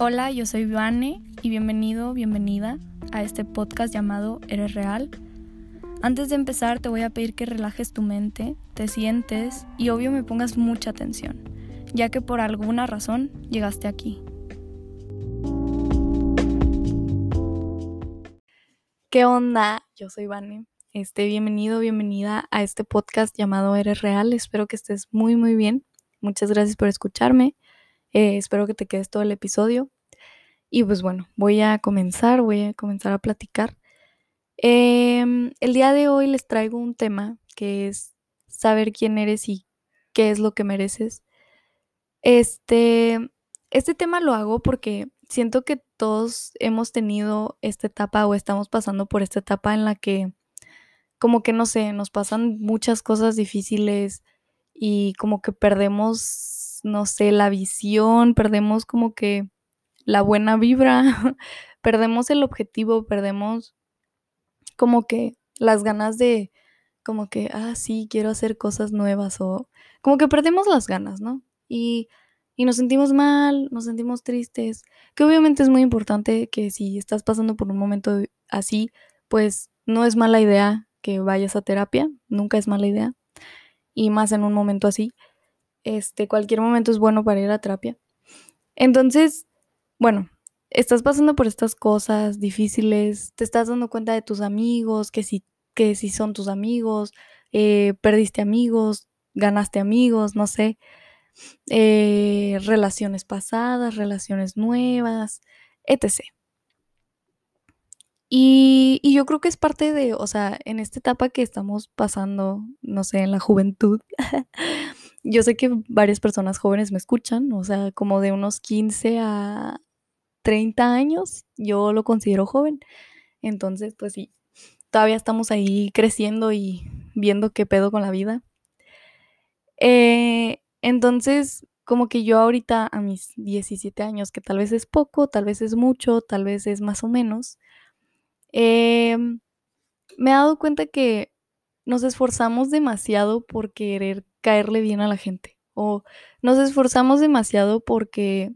Hola, yo soy Vane y bienvenido, bienvenida a este podcast llamado Eres Real. Antes de empezar te voy a pedir que relajes tu mente, te sientes y obvio me pongas mucha atención, ya que por alguna razón llegaste aquí. ¿Qué onda? Yo soy Vane. Este, bienvenido, bienvenida a este podcast llamado Eres Real. Espero que estés muy, muy bien. Muchas gracias por escucharme. Eh, espero que te quedes todo el episodio. Y pues bueno, voy a comenzar, voy a comenzar a platicar. Em, el día de hoy les traigo un tema que es saber quién eres y qué es lo que mereces. Este, este tema lo hago porque siento que todos hemos tenido esta etapa o estamos pasando por esta etapa en la que como que no sé, nos pasan muchas cosas difíciles y como que perdemos no sé, la visión, perdemos como que la buena vibra, perdemos el objetivo, perdemos como que las ganas de, como que, ah, sí, quiero hacer cosas nuevas o como que perdemos las ganas, ¿no? Y, y nos sentimos mal, nos sentimos tristes, que obviamente es muy importante que si estás pasando por un momento así, pues no es mala idea que vayas a terapia, nunca es mala idea, y más en un momento así. Este, cualquier momento es bueno para ir a terapia. Entonces, bueno, estás pasando por estas cosas difíciles, te estás dando cuenta de tus amigos, que si, que si son tus amigos, eh, perdiste amigos, ganaste amigos, no sé, eh, relaciones pasadas, relaciones nuevas, etc. Y, y, yo creo que es parte de, o sea, en esta etapa que estamos pasando, no sé, en la juventud, yo sé que varias personas jóvenes me escuchan, o sea, como de unos 15 a 30 años, yo lo considero joven. Entonces, pues sí, todavía estamos ahí creciendo y viendo qué pedo con la vida. Eh, entonces, como que yo ahorita a mis 17 años, que tal vez es poco, tal vez es mucho, tal vez es más o menos, em, me he dado cuenta que nos esforzamos demasiado por querer caerle bien a la gente o nos esforzamos demasiado porque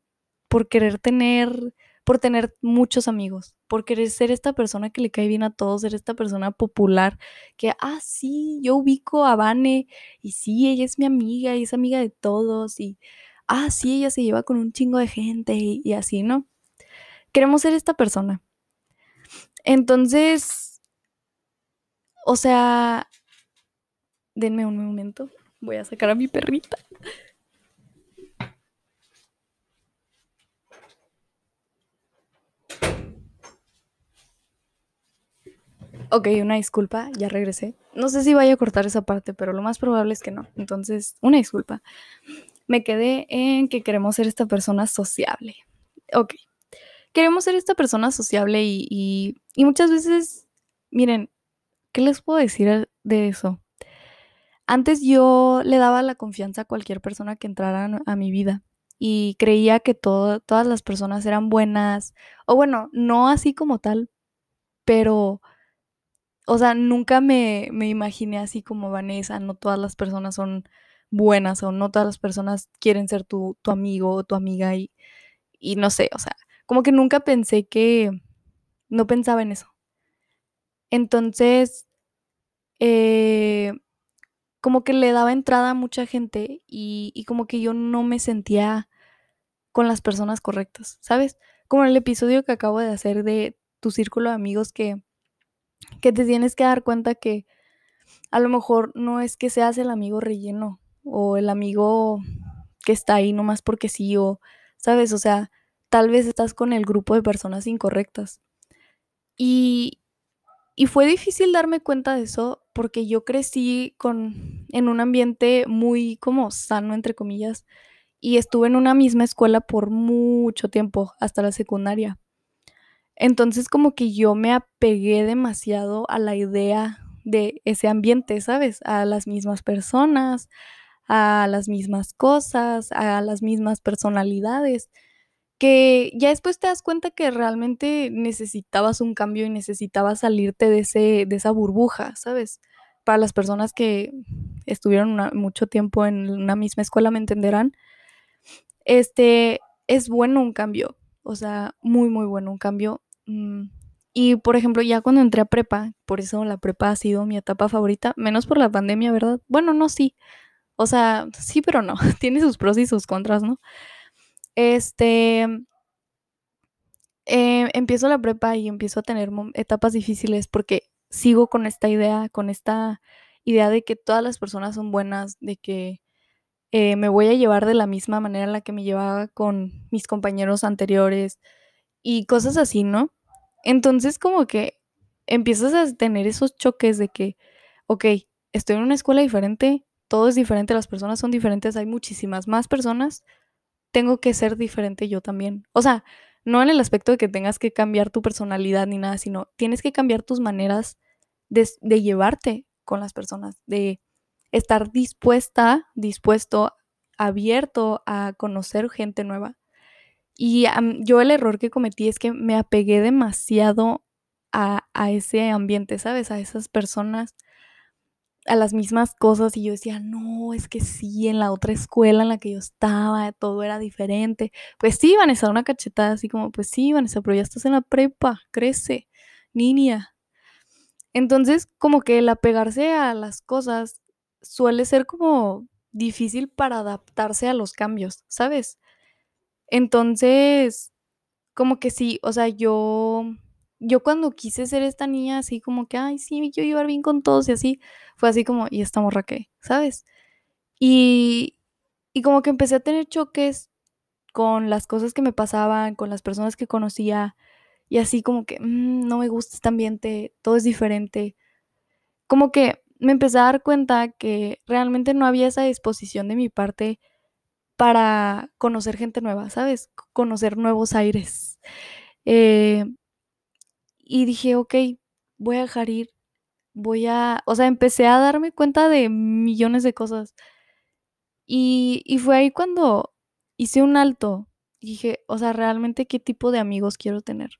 por querer tener por tener muchos amigos, por querer ser esta persona que le cae bien a todos, ser esta persona popular, que, ah, sí, yo ubico a Vane, y sí, ella es mi amiga, y es amiga de todos, y, ah, sí, ella se lleva con un chingo de gente, y, y así, ¿no? Queremos ser esta persona. Entonces, o sea, denme un momento. Voy a sacar a mi perrita. Ok, una disculpa, ya regresé. No sé si vaya a cortar esa parte, pero lo más probable es que no. Entonces, una disculpa. Me quedé en que queremos ser esta persona sociable. Ok. Queremos ser esta persona sociable y, y, y muchas veces, miren, ¿qué les puedo decir de eso? Antes yo le daba la confianza a cualquier persona que entrara a mi vida y creía que todas las personas eran buenas, o bueno, no así como tal, pero, o sea, nunca me, me imaginé así como Vanessa, no todas las personas son buenas o no todas las personas quieren ser tu, tu amigo o tu amiga y, y no sé, o sea, como que nunca pensé que, no pensaba en eso. Entonces, eh, como que le daba entrada a mucha gente y, como que yo no me sentía con las personas correctas, ¿sabes? Como en el episodio que acabo de hacer de tu círculo de amigos que, que te tienes que dar cuenta que a lo mejor no es que seas el amigo relleno o el amigo que está ahí nomás porque sí o, ¿sabes? O sea, tal vez estás con el grupo de personas incorrectas. Y, y fue difícil darme cuenta de eso porque yo crecí con, en un ambiente muy como sano, entre comillas, y estuve en una misma escuela por mucho tiempo, hasta la secundaria. Entonces como que yo me apegué demasiado a la idea de ese ambiente, ¿sabes? A las mismas personas, a las mismas cosas, a las mismas personalidades que ya después te das cuenta que realmente necesitabas un cambio y necesitabas salirte de, ese, de esa burbuja, ¿sabes? Para las personas que estuvieron mucho tiempo en una misma escuela me entenderán. Este, es bueno un cambio. o sea, muy, muy bueno, un cambio. Mm, y por ejemplo, ya cuando entré a prepa, por eso la prepa ha sido mi etapa favorita, menos por la pandemia, ¿verdad? Bueno, no, sí. O sea, sí, pero no. Tiene sus pros y sus contras, ¿no? Este. eh, empiezo la prepa y empiezo a tener etapas difíciles porque sigo con esta idea, con esta idea de que todas las personas son buenas, de que eh, me voy a llevar de la misma manera en la que me llevaba con mis compañeros anteriores y cosas así, ¿no? Entonces como que empiezas a tener esos choques de que, ok, estoy en una escuela diferente, todo es diferente, las personas son diferentes, hay muchísimas más personas, tengo que ser diferente yo también. O sea, no en el aspecto de que tengas que cambiar tu personalidad ni nada, sino tienes que cambiar tus maneras de, llevarte con las personas, de estar dispuesta, dispuesto, abierto a conocer gente nueva. Y yo el error que cometí es que me apegué demasiado a, a ese ambiente, ¿sabes? A esas personas, a las mismas cosas. Y yo decía, no, es que sí, en la otra escuela en la que yo estaba, todo era diferente. Pues sí, Vanessa, una cachetada así como, pues sí, Vanessa, pero ya estás en la prepa, crece, niña. Entonces, como que el apegarse a las cosas suele ser como difícil para adaptarse a los cambios, ¿sabes? Entonces, como que sí, o sea, yo yo cuando quise ser esta niña así como que, ay, sí, yo iba bien con todos y así, fue así como, ¿y esta morra qué? ¿Sabes? Y y como que empecé a tener choques con las cosas que me pasaban, con las personas que conocía, y así como que, mm, no me gusta este ambiente, todo es diferente. Como que me empecé a dar cuenta que realmente no había esa disposición de mi parte para conocer gente nueva, ¿sabes? Conocer nuevos aires. Eh, y dije: "Okey, voy a dejar ir, voy a" o sea, empecé a darme cuenta de millones de cosas. Y y fue ahí cuando hice un alto, y dije: "O sea, realmente, ¿qué tipo de amigos quiero tener?".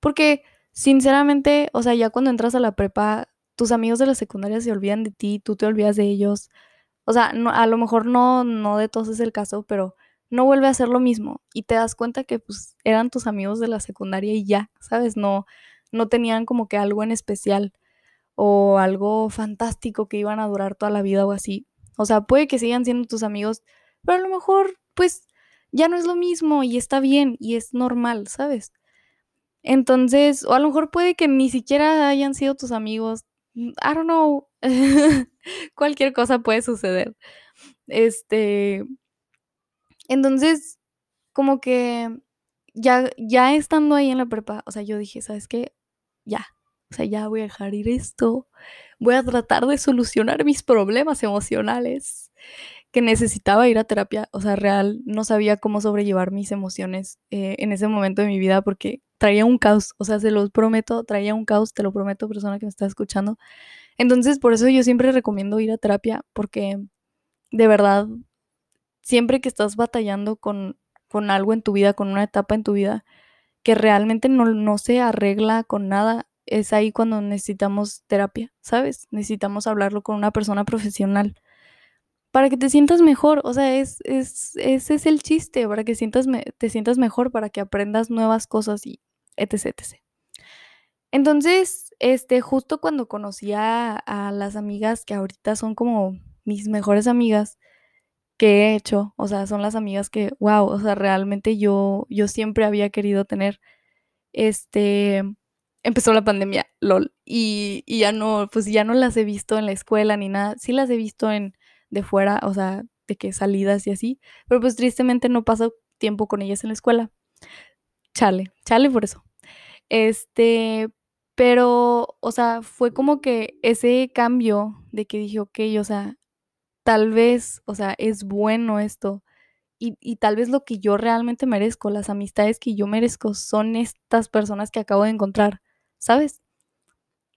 Porque, sinceramente, o sea, ya cuando entras a la prepa, tus amigos de la secundaria se olvidan de ti, tú te olvidas de ellos. O sea, no a lo mejor no no de todos es el caso, pero no vuelve a ser lo mismo, y te das cuenta que, pues, eran tus amigos de la secundaria y ya, ¿sabes? No no tenían como que algo en especial, o algo fantástico que iban a durar toda la vida o así. O sea, puede que sigan siendo tus amigos, pero a lo mejor, pues, ya no es lo mismo y está bien, y es normal, ¿sabes? Entonces, o a lo mejor puede que ni siquiera hayan sido tus amigos, mm, I don't know, cualquier cosa puede suceder. Este entonces, como que ya ya estando ahí en la prepa, o sea, yo dije: "¿Sabes qué? Ya, o sea, ya voy a dejar ir esto, voy a tratar de solucionar mis problemas emocionales", que necesitaba ir a terapia, o sea, real, no sabía cómo sobrellevar mis emociones, eh, en ese momento de mi vida, porque traía un caos, o sea, se los prometo, traía un caos, te lo prometo, persona que me está escuchando. Entonces, por eso yo siempre recomiendo ir a terapia, porque de verdad, siempre que estás batallando con con algo en tu vida, con una etapa en tu vida, que realmente no no se arregla con nada, es ahí cuando necesitamos terapia, ¿sabes? Necesitamos hablarlo con una persona profesional, para que te sientas mejor, o sea, es es ese es el chiste, para que sientas me te sientas mejor, para que aprendas nuevas cosas y etc, etc. Entonces, este, justo cuando conocí a a las amigas que ahorita son como mis mejores amigas que he hecho, o sea, son las amigas que, guau, o sea, realmente yo yo siempre había querido tener, este, empezó la pandemia, lol, y ya no, pues, ya no las he visto en la escuela ni nada. Sí las he visto en de fuera, o sea, de que salidas y así, pero, pues, tristemente no paso tiempo con ellas en la escuela. Chale, chale por eso. Este, pero, o sea, fue como que ese cambio de que dije: "Okey, o sea, tal vez, o sea, es bueno esto, y y tal vez lo que yo realmente merezco, las amistades que yo merezco son estas personas que acabo de encontrar", ¿sabes?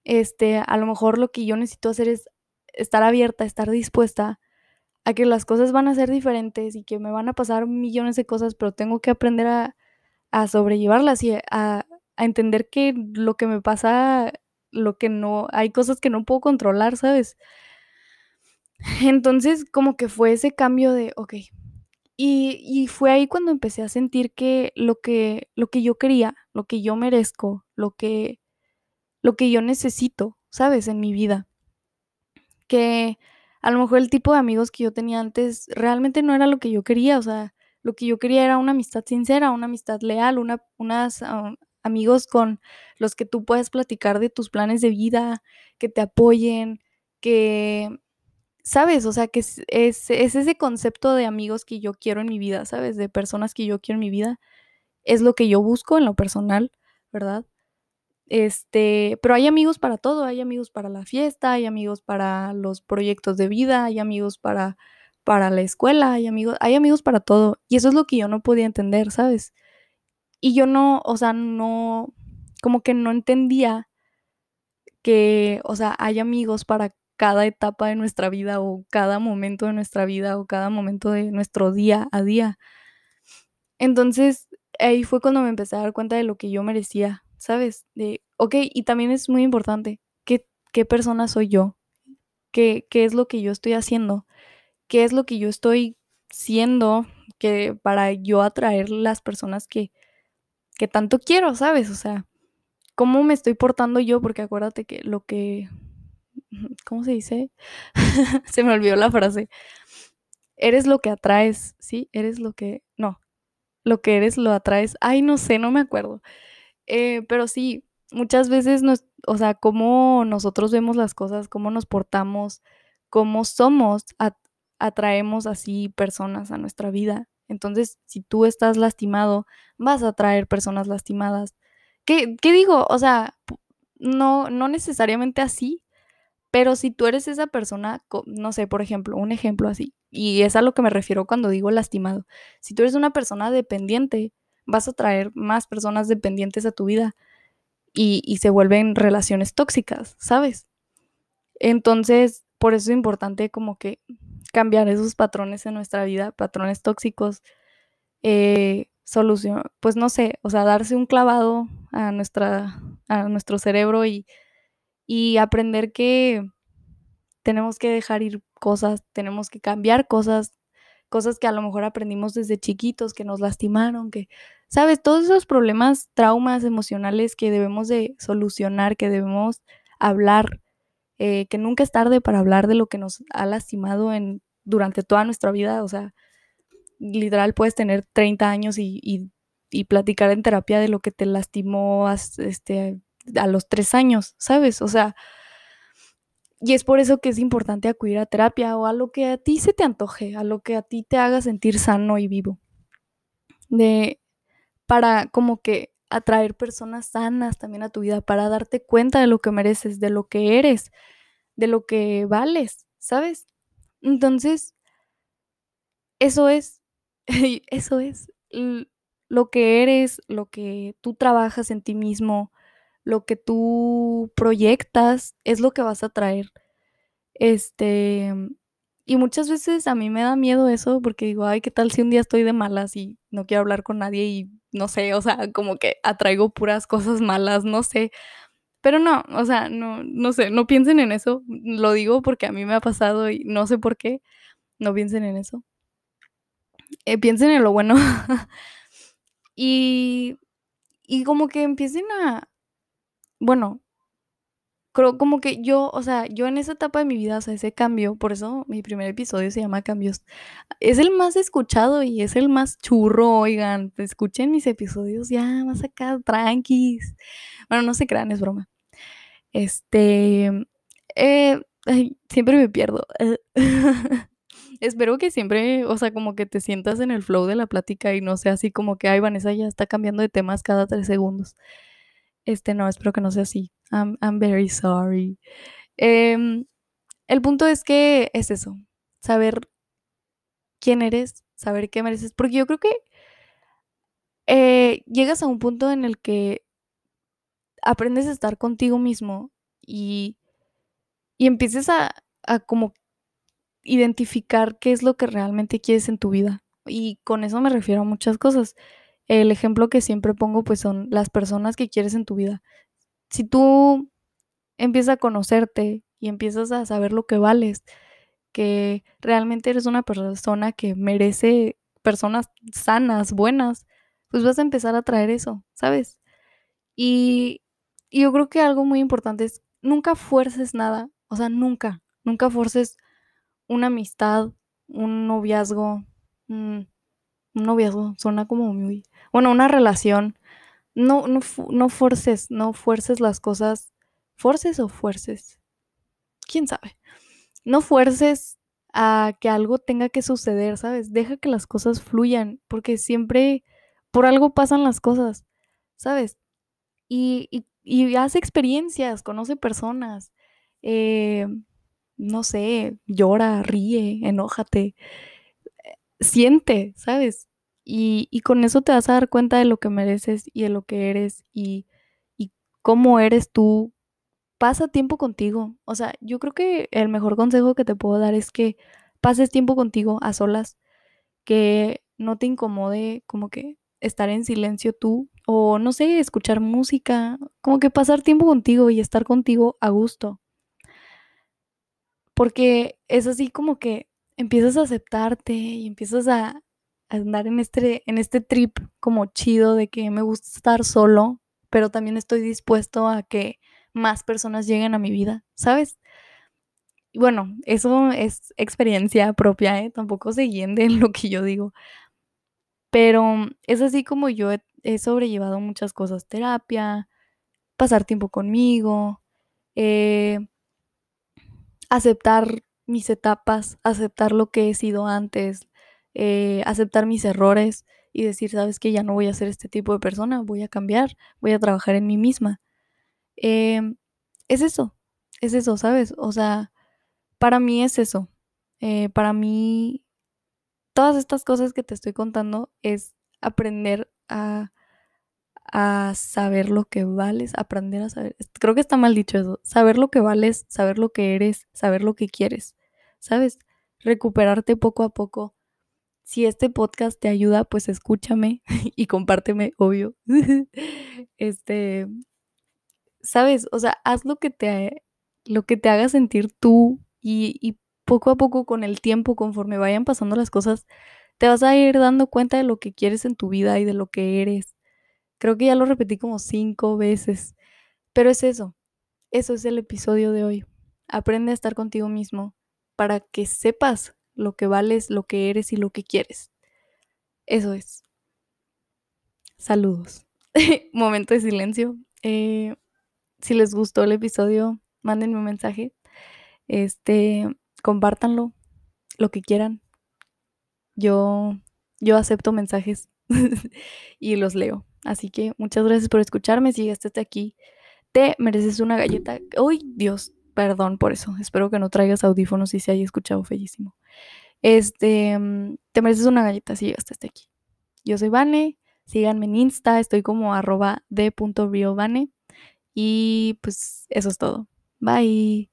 Este, a lo mejor lo que yo necesito hacer es estar abierta, estar dispuesta a que las cosas van a ser diferentes y que me van a pasar millones de cosas, pero tengo que aprender a a sobrellevarlas y a a entender que lo que me pasa, lo que no hay cosas que no puedo controlar, ¿sabes? Entonces, como que fue ese cambio de: "Okey, Y, y fue ahí cuando empecé a sentir que lo que, lo que yo quería, lo que yo merezco, lo que, lo que yo necesito, ¿sabes? En mi vida. Que a lo mejor el tipo de amigos que yo tenía antes realmente no era lo que yo quería, o sea, lo que yo quería era una amistad sincera, una amistad leal, una, unas um, amigos con los que tú puedes platicar de tus planes de vida, que te apoyen, que, ¿sabes? O sea, que es, es, es, ese concepto de amigos que yo quiero en mi vida, ¿sabes? De personas que yo quiero en mi vida. Es lo que yo busco en lo personal, ¿verdad? Este, pero hay amigos para todo, hay amigos para la fiesta, hay amigos para los proyectos de vida, hay amigos para, para la escuela, hay amigos, hay amigos para todo. Y eso es lo que yo no podía entender, ¿sabes? Y yo no, o sea, no, como que no entendía que, o sea, hay amigos para cada etapa de nuestra vida o cada momento de nuestra vida o cada momento de nuestro día a día. Entonces, ahí fue cuando me empecé a dar cuenta de lo que yo merecía, ¿sabes? De, ok, y también es muy importante, ¿qué, qué persona soy yo? ¿Qué, ¿Qué es lo que yo estoy haciendo? ¿Qué es lo que yo estoy siendo que para yo atraer las personas que, que tanto quiero, ¿sabes? O sea, ¿cómo me estoy portando yo? Porque acuérdate que lo que... ¿Cómo se dice? se me olvidó la frase. Eres lo que atraes, ¿sí? Eres lo que... No, lo que eres lo atraes. Ay, no sé, no me acuerdo. Eh, pero sí, muchas veces, o sea, cómo nosotros vemos las cosas, cómo nos portamos, cómo somos, at atraemos así personas a nuestra vida. Entonces, si tú estás lastimado, vas a atraer personas lastimadas. ¿Qué, qué digo? O sea, no, no necesariamente así, pero si tú eres esa persona, no sé, por ejemplo, un ejemplo así, y es a lo que me refiero cuando digo lastimado. Si tú eres una persona dependiente, vas a traer más personas dependientes a tu vida y, se vuelven relaciones tóxicas, ¿sabes? Entonces, por eso es importante como que cambiar esos patrones en nuestra vida, patrones tóxicos, eh, solución, pues no sé, o sea, darse un clavado a, nuestra, a nuestro cerebro y, y aprender que tenemos que dejar ir cosas, tenemos que cambiar cosas, cosas que a lo mejor aprendimos desde chiquitos, que nos lastimaron, que, sabes, todos esos problemas, traumas emocionales que debemos de solucionar, que debemos hablar, eh, que nunca es tarde para hablar de lo que nos ha lastimado en, durante toda nuestra vida, o sea, literal puedes tener 30 años y, y, y platicar en terapia de lo que te lastimó este, a los 3 años, ¿sabes? O sea, y es por eso que es importante acudir a terapia o a lo que a ti se te antoje, a lo que a ti te haga sentir sano y vivo. De para como que atraer personas sanas también a tu vida, para darte cuenta de lo que mereces, de lo que eres, de lo que vales, ¿sabes? Entonces, eso es, eso es lo que eres, lo que tú trabajas en ti mismo, lo que tú proyectas es lo que vas a traer. Este, y muchas veces a mí me da miedo eso porque digo, ay, ¿qué tal si un día estoy de malas y no quiero hablar con nadie y no sé, o sea, como que atraigo puras cosas malas, no sé. Pero no, o sea, no, no sé, no piensen en eso. Lo digo porque a mí me ha pasado y no sé por qué. No piensen en eso. Eh, piensen en lo bueno. y, y como que empiecen a, bueno, creo como que yo, o sea, yo en esa etapa de mi vida, o sea, ese cambio, por eso mi primer episodio se llama Cambios, es el más escuchado y es el más churro, oigan, escuchen mis episodios ya más acá, tranquis. Bueno, no se crean, es broma. Este, eh, siempre me pierdo. Espero que siempre, o sea, como que te sientas en el flow de la plática y no sea así como que, ay, Vanessa ya está cambiando de temas cada tres segundos. Este, no, espero que no sea así. I'm, I'm very sorry. Eh, el punto es que es eso, saber quién eres, saber qué mereces, porque yo creo que eh, llegas a un punto en el que aprendes a estar contigo mismo y, y empieces a, a como identificar qué es lo que realmente quieres en tu vida. Y con eso me refiero a muchas cosas. El ejemplo que siempre pongo pues son las personas que quieres en tu vida. Si tú empiezas a conocerte y empiezas a saber lo que vales, que realmente eres una persona que merece personas sanas, buenas, pues vas a empezar a traer eso, ¿sabes? Y, y yo creo que algo muy importante es nunca fuerces nada, o sea, nunca, nunca forces una amistad, un noviazgo, un noviazgo, suena como muy, bueno, una relación, no, no, no forces, no fuerces las cosas, forces o fuerces, quién sabe, no fuerces a que algo tenga que suceder, ¿sabes? Deja que las cosas fluyan, porque siempre por algo pasan las cosas, ¿sabes? Y, y, y hace experiencias, conoce personas, eh, no sé, llora, ríe, enójate, siente, ¿sabes? Y, y, con eso te vas a dar cuenta de lo que mereces y de lo que eres y, y cómo eres tú. Pasa tiempo contigo. O sea, yo creo que el mejor consejo que te puedo dar es que pases tiempo contigo a solas, que no te incomode como que estar en silencio tú o no sé, escuchar música, como que pasar tiempo contigo y estar contigo a gusto. Porque es así como que empiezas a aceptarte y empiezas a, andar en este, en este trip como chido de que me gusta estar solo, pero también estoy dispuesto a que más personas lleguen a mi vida, ¿sabes? Y bueno, eso es experiencia propia, ¿eh? Tampoco se de lo que yo digo. Pero es así como yo he, he sobrellevado muchas cosas, terapia, pasar tiempo conmigo, eh, aceptar mis etapas, aceptar lo que he sido antes, eh, aceptar mis errores y decir, sabes que ya no voy a ser este tipo de persona, voy a cambiar, voy a trabajar en mí misma. Eh, es eso, es eso, ¿sabes? O sea, para mí es eso. Eh, para mí, todas estas cosas que te estoy contando es aprender a, a saber lo que vales, aprender a saber, creo que está mal dicho eso, saber lo que vales, saber lo que eres, saber lo que quieres, ¿sabes? Recuperarte poco a poco. Si este podcast te ayuda, pues escúchame y compárteme, obvio. este, ¿sabes? O sea, haz lo que te, lo que te haga sentir tú y, y poco a poco con el tiempo, conforme vayan pasando las cosas, te vas a ir dando cuenta de lo que quieres en tu vida y de lo que eres. Creo que ya lo repetí como cinco veces, pero es eso. Eso es el episodio de hoy. Aprende a estar contigo mismo para que sepas lo que vales, lo que eres y lo que quieres. Eso es. Saludos. Momento de silencio. Eh, si les gustó el episodio, mándenme un mensaje. Este, compártanlo, lo que quieran. Yo, yo acepto mensajes y los leo. Así que muchas gracias por escucharme. Si llegaste hasta aquí, te mereces una galleta. Uy, Dios, perdón por eso. Espero que no traigas audífonos y se haya escuchado fellísimo. Este, te mereces una galleta si llegaste hasta aquí. Yo soy Vane. Síganme en Insta. Estoy como arroba Y pues eso es todo. Bye.